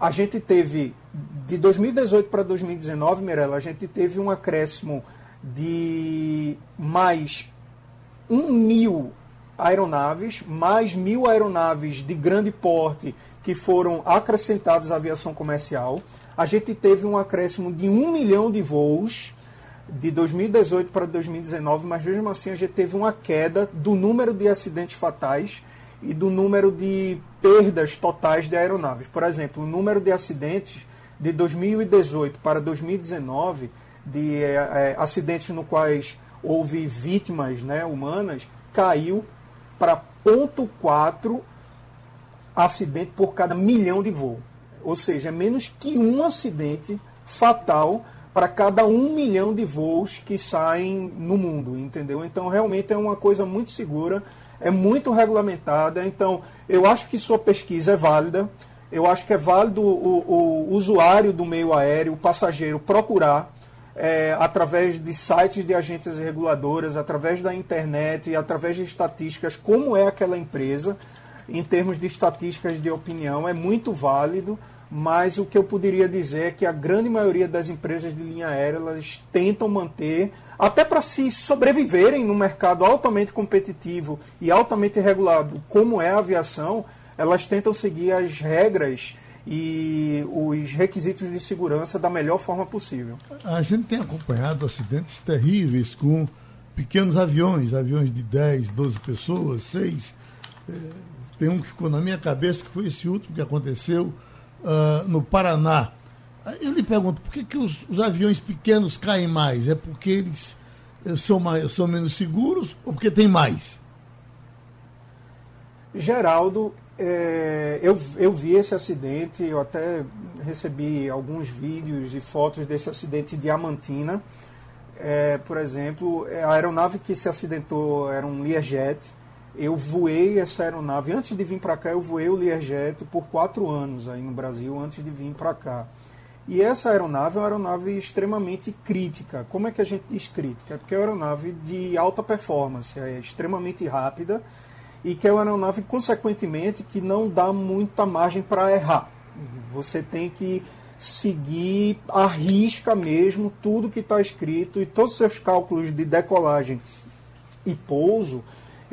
a gente teve, de 2018 para 2019, Mirella, a gente teve um acréscimo de mais um mil aeronaves, mais mil aeronaves de grande porte que foram acrescentadas à aviação comercial. A gente teve um acréscimo de um milhão de voos de 2018 para 2019, mas mesmo assim a gente teve uma queda do número de acidentes fatais e do número de perdas totais de aeronaves. Por exemplo, o número de acidentes de 2018 para 2019, de é, é, acidentes no quais houve vítimas né, humanas, caiu para 0,4 acidente por cada milhão de voo. Ou seja, é menos que um acidente fatal para cada um milhão de voos que saem no mundo, entendeu? Então, realmente é uma coisa muito segura é muito regulamentada. Então, eu acho que sua pesquisa é válida. Eu acho que é válido o, o usuário do meio aéreo, o passageiro, procurar é, através de sites de agências reguladoras, através da internet, através de estatísticas, como é aquela empresa, em termos de estatísticas de opinião, é muito válido mas o que eu poderia dizer é que a grande maioria das empresas de linha aérea elas tentam manter, até para se sobreviverem no mercado altamente competitivo e altamente regulado, como é a aviação, elas tentam seguir as regras e os requisitos de segurança da melhor forma possível. A gente tem acompanhado acidentes terríveis com pequenos aviões, aviões de 10, 12 pessoas, 6. É, tem um que ficou na minha cabeça, que foi esse último que aconteceu uh, no Paraná. Eu lhe pergunto, por que, que os, os aviões pequenos caem mais? É porque eles eh, são, mais, são menos seguros ou porque tem mais? Geraldo, é, eu, eu vi esse acidente, eu até recebi alguns vídeos e fotos desse acidente em Diamantina. É, por exemplo, a aeronave que se acidentou era um Learjet, eu voei essa aeronave. Antes de vir para cá, eu voei o Learjet por quatro anos aí no Brasil, antes de vir para cá. E essa aeronave é uma aeronave extremamente crítica. Como é que a gente diz crítica? Porque é uma aeronave de alta performance, é extremamente rápida e que é uma aeronave, consequentemente, que não dá muita margem para errar. Você tem que seguir à risca mesmo tudo que está escrito e todos os seus cálculos de decolagem e pouso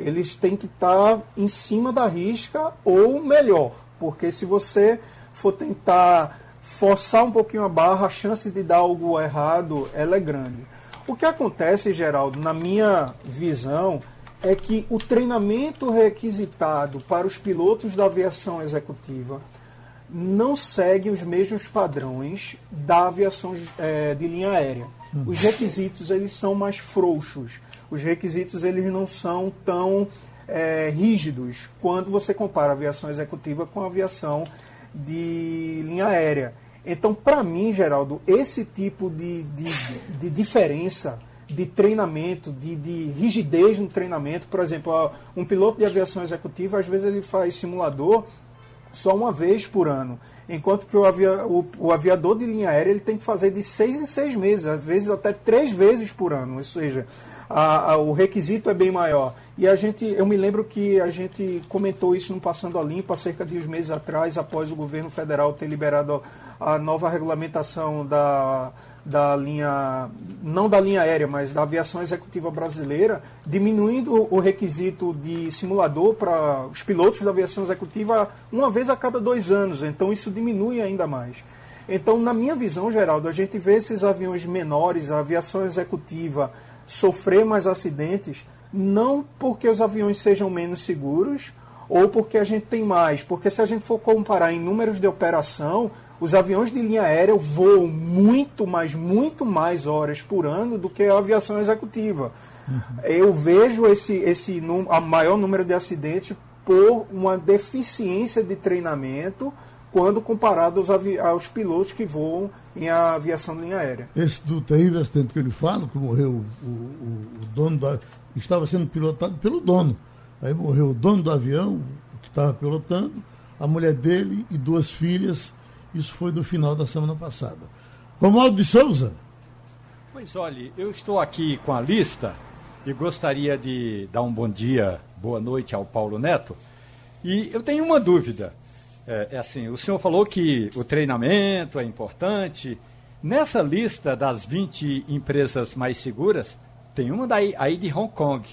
eles têm que estar tá em cima da risca ou melhor, porque se você for tentar forçar um pouquinho a barra, a chance de dar algo errado ela é grande. O que acontece, Geraldo, na minha visão, é que o treinamento requisitado para os pilotos da aviação executiva não segue os mesmos padrões da aviação é, de linha aérea. Os requisitos eles são mais frouxos os requisitos eles não são tão é, rígidos quando você compara a aviação executiva com a aviação de linha aérea. Então, para mim, Geraldo, esse tipo de, de, de diferença de treinamento, de, de, rigidez no treinamento, por exemplo, um piloto de aviação executiva, às vezes ele faz simulador só uma vez por ano, enquanto que o, avia, o, o aviador de linha aérea ele tem que fazer de seis em seis meses, às vezes até três vezes por ano, ou seja, a, a, o requisito é bem maior. E a gente, eu me lembro que a gente comentou isso no Passando a Limpo há cerca de uns meses atrás, após o governo federal ter liberado a nova regulamentação da, da linha, não da linha aérea, mas da aviação executiva brasileira, diminuindo o requisito de simulador para os pilotos da aviação executiva uma vez a cada dois anos. Então isso diminui ainda mais. Então, na minha visão, Geraldo, a gente vê esses aviões menores, a aviação executiva, sofrer mais acidentes, não porque os aviões sejam menos seguros ou porque a gente tem mais, porque se a gente for comparar em números de operação, os aviões de linha aérea voam muito mais, muito mais horas por ano do que a aviação executiva. Uhum. Eu vejo esse, esse a maior número de acidentes por uma deficiência de treinamento quando comparado aos, aos pilotos que voam em aviação de linha aérea. Esse do terrível acidente que ele fala, que morreu o, o, o dono da. estava sendo pilotado pelo dono. Aí morreu o dono do avião, que estava pilotando, a mulher dele e duas filhas. Isso foi no final da semana passada. Romualdo de Souza. Pois olhe, eu estou aqui com a lista e gostaria de dar um bom dia, boa noite ao Paulo Neto. E eu tenho uma dúvida. É, é, assim, o senhor falou que o treinamento é importante. Nessa lista das 20 empresas mais seguras, tem uma daí, aí de Hong Kong,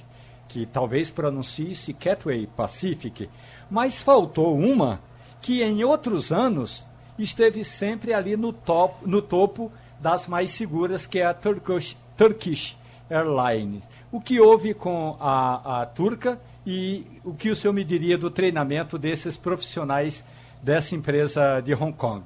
que talvez pronuncie-se Catway Pacific, mas faltou uma que em outros anos esteve sempre ali no, top, no topo das mais seguras, que é a Turkish, Turkish Airlines. O que houve com a, a turca e o que o senhor me diria do treinamento desses profissionais dessa empresa de Hong Kong?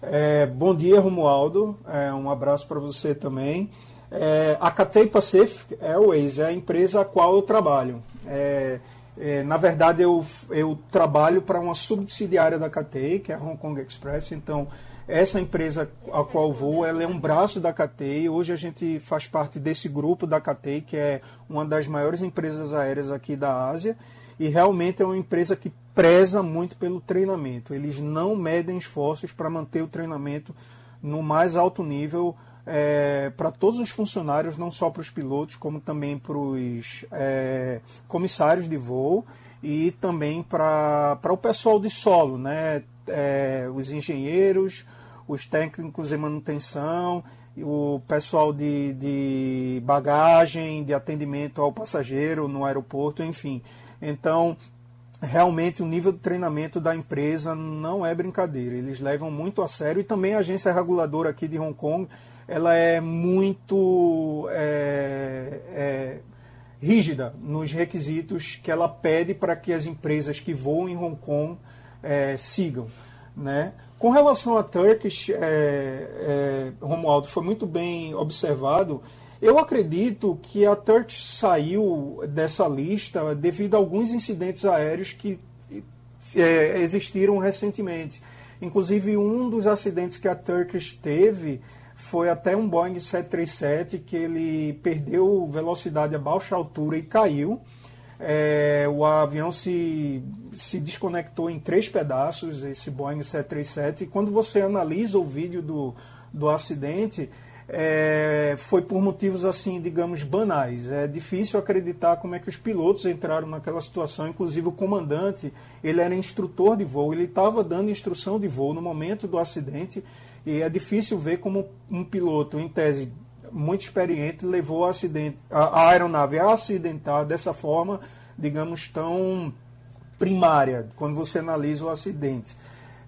É, bom dia, Romualdo. É, um abraço para você também. É, a Cathay Pacific Airways é a empresa a qual eu trabalho. É, é, na verdade, eu, eu trabalho para uma subsidiária da Cathay, que é a Hong Kong Express. Então, essa empresa a qual vou, ela é um braço da Cathay. Hoje a gente faz parte desse grupo da Cathay, que é uma das maiores empresas aéreas aqui da Ásia. E realmente é uma empresa que preza muito pelo treinamento. Eles não medem esforços para manter o treinamento no mais alto nível é, para todos os funcionários, não só para os pilotos, como também para os é, comissários de voo e também para o pessoal de solo, né? É, os engenheiros, os técnicos em manutenção, o pessoal de, de bagagem, de atendimento ao passageiro no aeroporto, enfim. Então, realmente o nível de treinamento da empresa não é brincadeira. Eles levam muito a sério e também a agência reguladora aqui de Hong Kong, ela é muito é, é, rígida nos requisitos que ela pede para que as empresas que voam em Hong Kong é, sigam, né? Com relação a Turkish, é, é, Romualdo, foi muito bem observado. Eu acredito que a Turkish saiu dessa lista devido a alguns incidentes aéreos que é, existiram recentemente. Inclusive, um dos acidentes que a Turkish teve foi até um Boeing 737 que ele perdeu velocidade a baixa altura e caiu é, o avião se, se desconectou em três pedaços, esse Boeing 737, e quando você analisa o vídeo do, do acidente, é, foi por motivos assim, digamos, banais. É difícil acreditar como é que os pilotos entraram naquela situação, inclusive o comandante, ele era instrutor de voo, ele estava dando instrução de voo no momento do acidente, e é difícil ver como um piloto, em tese, muito experiente levou a, acidente, a, a aeronave a acidentar dessa forma, digamos, tão primária, quando você analisa o acidente.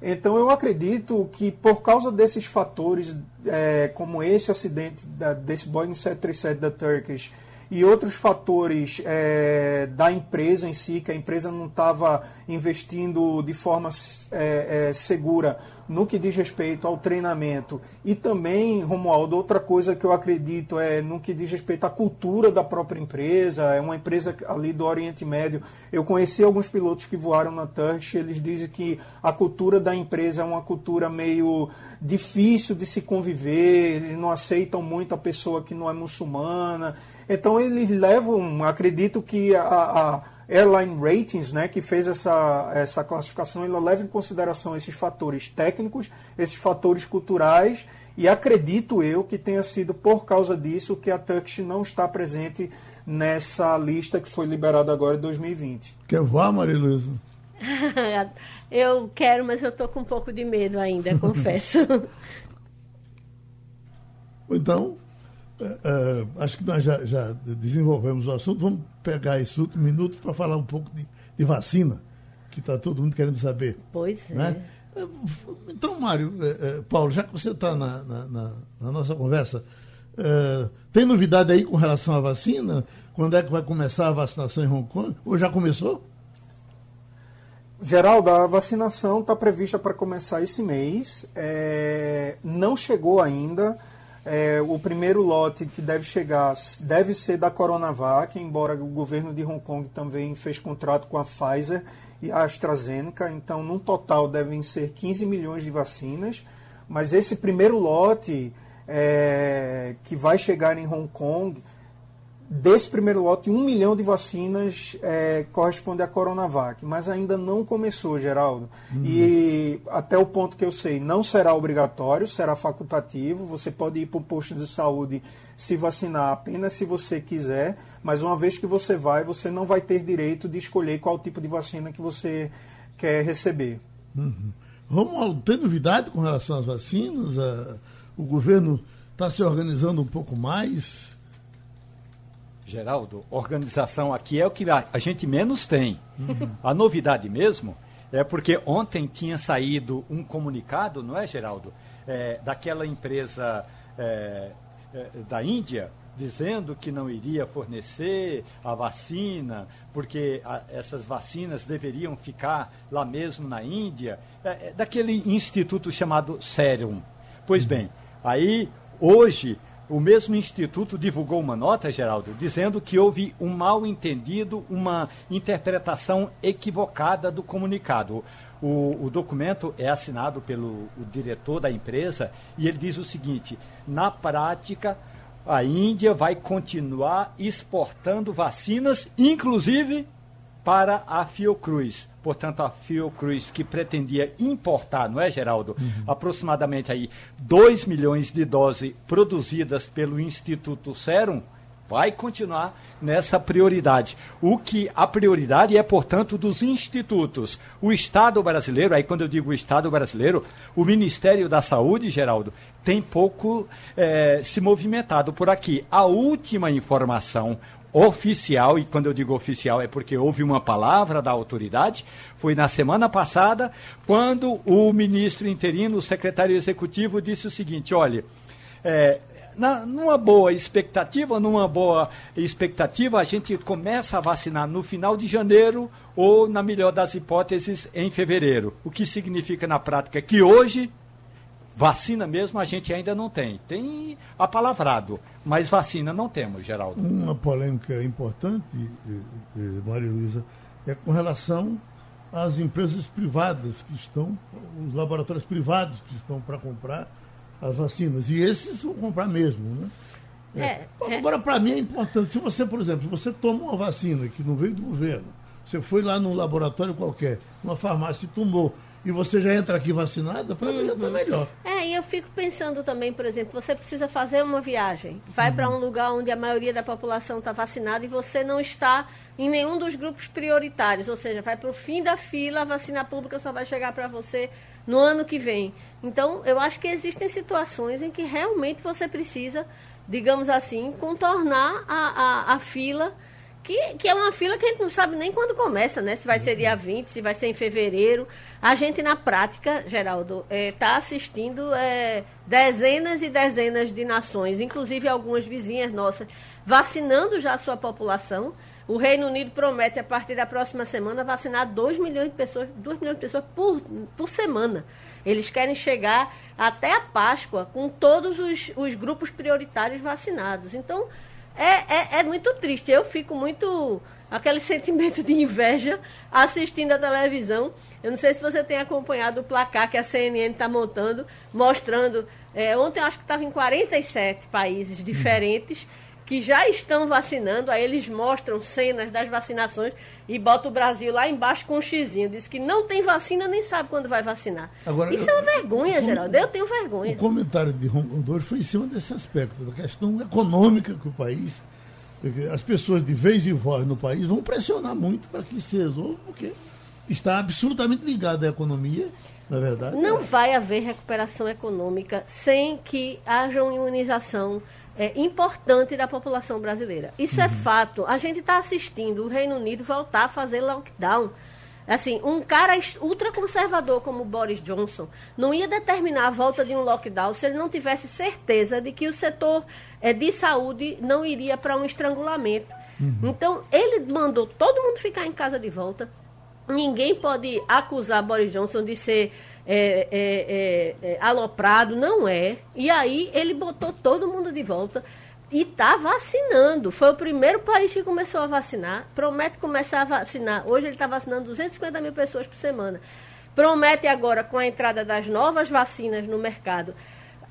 Então eu acredito que por causa desses fatores, é, como esse acidente da, desse Boeing 737 da Turkish, e outros fatores é, da empresa em si, que a empresa não estava investindo de forma é, é, segura no que diz respeito ao treinamento. E também, Romualdo, outra coisa que eu acredito é no que diz respeito à cultura da própria empresa. É uma empresa ali do Oriente Médio. Eu conheci alguns pilotos que voaram na Turkish, eles dizem que a cultura da empresa é uma cultura meio difícil de se conviver, eles não aceitam muito a pessoa que não é muçulmana. Então eles levam, acredito que a, a Airline Ratings, né, que fez essa, essa classificação, ela leva em consideração esses fatores técnicos, esses fatores culturais, e acredito eu que tenha sido por causa disso que a Turkish não está presente nessa lista que foi liberada agora em 2020. Quer voar, Maria Luísa? eu quero, mas eu estou com um pouco de medo ainda, confesso. então, Uh, acho que nós já, já, desenvolvemos o assunto. Vamos pegar esse último minuto para falar um pouco de, de vacina, que está todo mundo querendo saber. Pois né? é. Então, Mário, uh, Paulo, já que você está na, na, na, na, nossa conversa, tem novidade aí com relação à vacina? Quando é que vai começar a vacinação em Hong Kong? Ou já começou? Geraldo, a vacinação está prevista para começar esse mês. É, não chegou ainda É, o primeiro lote que deve chegar deve ser da Coronavac, embora o governo de Hong Kong também fez contrato com a Pfizer e a AstraZeneca, então no total devem ser 15 milhões de vacinas. Mas esse primeiro lote é, que vai chegar em Hong Kong Desse primeiro lote, um milhão de vacinas é, corresponde à Coronavac, mas ainda não começou, Geraldo. Uhum. E até o ponto que eu sei, não será obrigatório, será facultativo. Você pode ir para o posto de saúde se vacinar apenas se você quiser, mas uma vez que você vai, você não vai ter direito de escolher qual tipo de vacina que você quer receber. Uhum. Romualdo, tem novidade com relação às vacinas? o governo está se organizando um pouco mais? Geraldo, organização aqui é o que a, gente menos tem. Uhum. A novidade mesmo é porque ontem tinha saído um comunicado, não é, Geraldo? É, daquela empresa é, é, da Índia, dizendo que não iria fornecer a vacina, porque a, essas vacinas deveriam ficar lá mesmo na Índia, é, é, daquele instituto chamado Serum. Pois uhum. bem, aí hoje o mesmo instituto divulgou uma nota, Geraldo, dizendo que houve um mal entendido, uma interpretação equivocada do comunicado. O, o, documento é assinado pelo diretor da empresa e ele diz o seguinte: na prática, a Índia vai continuar exportando vacinas, inclusive para a Fiocruz. Portanto, a Fiocruz, que pretendia importar, não é, Geraldo? Uhum. Aproximadamente aí 2 milhões de doses produzidas pelo Instituto Serum, vai continuar nessa prioridade. O que a prioridade é, portanto, dos institutos. O Estado brasileiro, aí quando eu digo o Estado brasileiro, o Ministério da Saúde, Geraldo, tem pouco é, se movimentado por aqui. A última informação, oficial, e quando eu digo oficial é porque houve uma palavra da autoridade, foi na semana passada, quando o ministro interino, o secretário executivo, disse o seguinte: olha, é, na, numa boa expectativa, numa boa expectativa, a gente começa a vacinar no final de janeiro ou, na melhor das hipóteses, em fevereiro. O que significa na prática que hoje Vacina mesmo a gente ainda não tem. Tem apalavrado, mas vacina não temos, Geraldo. Uma polêmica importante, eh, eh, Maria Luísa, é com relação às empresas privadas que estão, os laboratórios privados que estão para comprar as vacinas. E esses vão comprar mesmo, né? É, é. Agora, para mim é importante, se você, por exemplo, se você toma uma vacina que não veio do governo, você foi lá num laboratório qualquer, numa farmácia e tomou, e você já entra aqui vacinada, para mim já está uhum. melhor. É, e eu fico pensando também, por exemplo, você precisa fazer uma viagem, vai uhum. para um lugar onde a maioria da população está vacinada e você não está em nenhum dos grupos prioritários, ou seja, vai para o fim da fila, a vacina pública só vai chegar para você no ano que vem. Então, eu acho que existem situações em que realmente você precisa, digamos assim, contornar a, a, a fila que, que é uma fila que a gente não sabe nem quando começa, né? Se vai ser dia 20, se vai ser em fevereiro. A gente, na prática, Geraldo, está é, tá assistindo é, dezenas e dezenas de nações, inclusive algumas vizinhas nossas, vacinando já a sua população. O Reino Unido promete, a partir da próxima semana, vacinar 2 milhões de pessoas, 2 milhões de pessoas por, por semana. Eles querem chegar até a Páscoa com todos os, os grupos prioritários vacinados. Então, é, é, é muito triste. Eu fico muito. aquele sentimento de inveja assistindo a televisão. Eu não sei se você tem acompanhado o placar que a CNN está montando, mostrando. É, ontem eu acho que estava em 47 países diferentes que já estão vacinando, aí eles mostram cenas das vacinações e bota o Brasil lá embaixo com um xizinho. Diz que não tem vacina, nem sabe quando vai vacinar. Agora, Isso eu, é uma vergonha, Geraldo. Eu tenho vergonha. O comentário de Rondônia foi em cima desse aspecto, da questão econômica que o país, as pessoas de vez em voz no país vão pressionar muito para que se resolva, porque está absolutamente ligado à economia. Na verdade, não é. vai haver recuperação econômica sem que haja uma imunização é, importante da população brasileira. Isso é uhum. é fato. A gente está assistindo o Reino Unido voltar a fazer lockdown. Assim, um cara ultraconservador como Boris Johnson não ia determinar a volta de um lockdown se ele não tivesse certeza de que o setor é, de saúde não iria para um estrangulamento. Uhum. Então, ele mandou todo mundo ficar em casa de volta. Ninguém pode acusar Boris Johnson de ser é, é, é, é, aloprado, não é. E aí ele botou todo mundo de volta e está vacinando. Foi o primeiro país que começou a vacinar. Promete começar a vacinar. Hoje ele está vacinando 250 mil pessoas por semana. Promete agora, com a entrada das novas vacinas no mercado,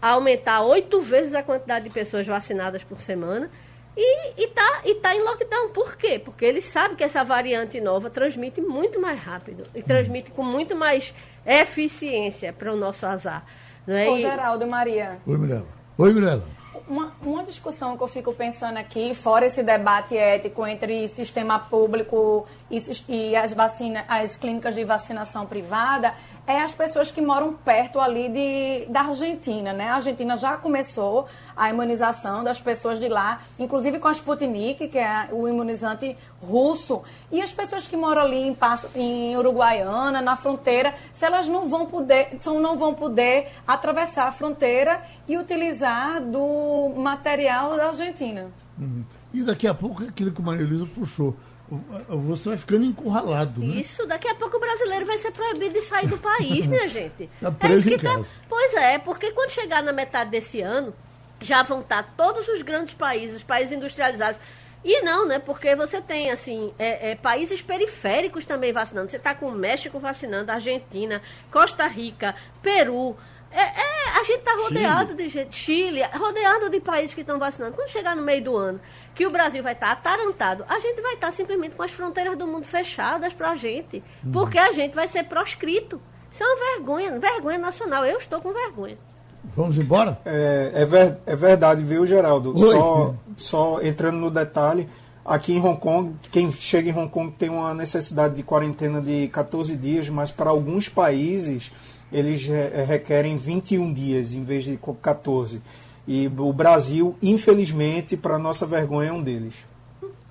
aumentar oito vezes a quantidade de pessoas vacinadas por semana. E está e tá em lockdown. Por quê? Porque ele sabe que essa variante nova transmite muito mais rápido e transmite com muito mais eficiência para o nosso azar. Não é? Ô, Geraldo Maria. Oi, Mirella. Oi, Mirella. Uma, uma discussão que eu fico pensando aqui, fora esse debate ético entre sistema público e, e as vacinas, as clínicas de vacinação privada, é as pessoas que moram perto ali de, da Argentina, né? A Argentina já começou a imunização das pessoas de lá, inclusive com a Sputnik, que é o imunizante russo, e as pessoas que moram ali em, Passo, em Uruguaiana, na fronteira, se elas não vão poder, são, não vão poder atravessar a fronteira e utilizar do material da Argentina. Uhum. E daqui a pouco aquilo que o Maria Elisa puxou você vai ficando encurralado. Né? Isso, daqui a pouco o brasileiro vai ser proibido de sair do país, minha gente. Tá preso é em tá- casa. Tá... Pois é, porque quando chegar na metade desse ano, já vão estar todos os grandes países, países industrializados. E não, né? Porque você tem, assim, é, é, países periféricos também vacinando. Você está com o México vacinando, Argentina, Costa Rica, Peru. É, é, a gente está rodeado Chile. de gente, Chile, rodeado de países que estão vacinando. Quando chegar no meio do ano, que o Brasil vai estar tá atarantado, a gente vai estar tá simplesmente com as fronteiras do mundo fechadas para a gente, uhum. porque a gente vai ser proscrito. Isso é uma vergonha, vergonha nacional. Eu estou com vergonha. Vamos embora? É, é, ver, é verdade, viu, Geraldo? Só, só entrando no detalhe, aqui em Hong Kong, quem chega em Hong Kong tem uma necessidade de quarentena de 14 dias, mas para alguns países eles requerem 21 dias em vez de 14. E o Brasil, infelizmente, para nossa vergonha, é um deles.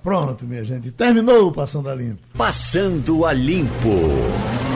Pronto, minha gente. Terminou o Passando a Limpo. Passando a Limpo.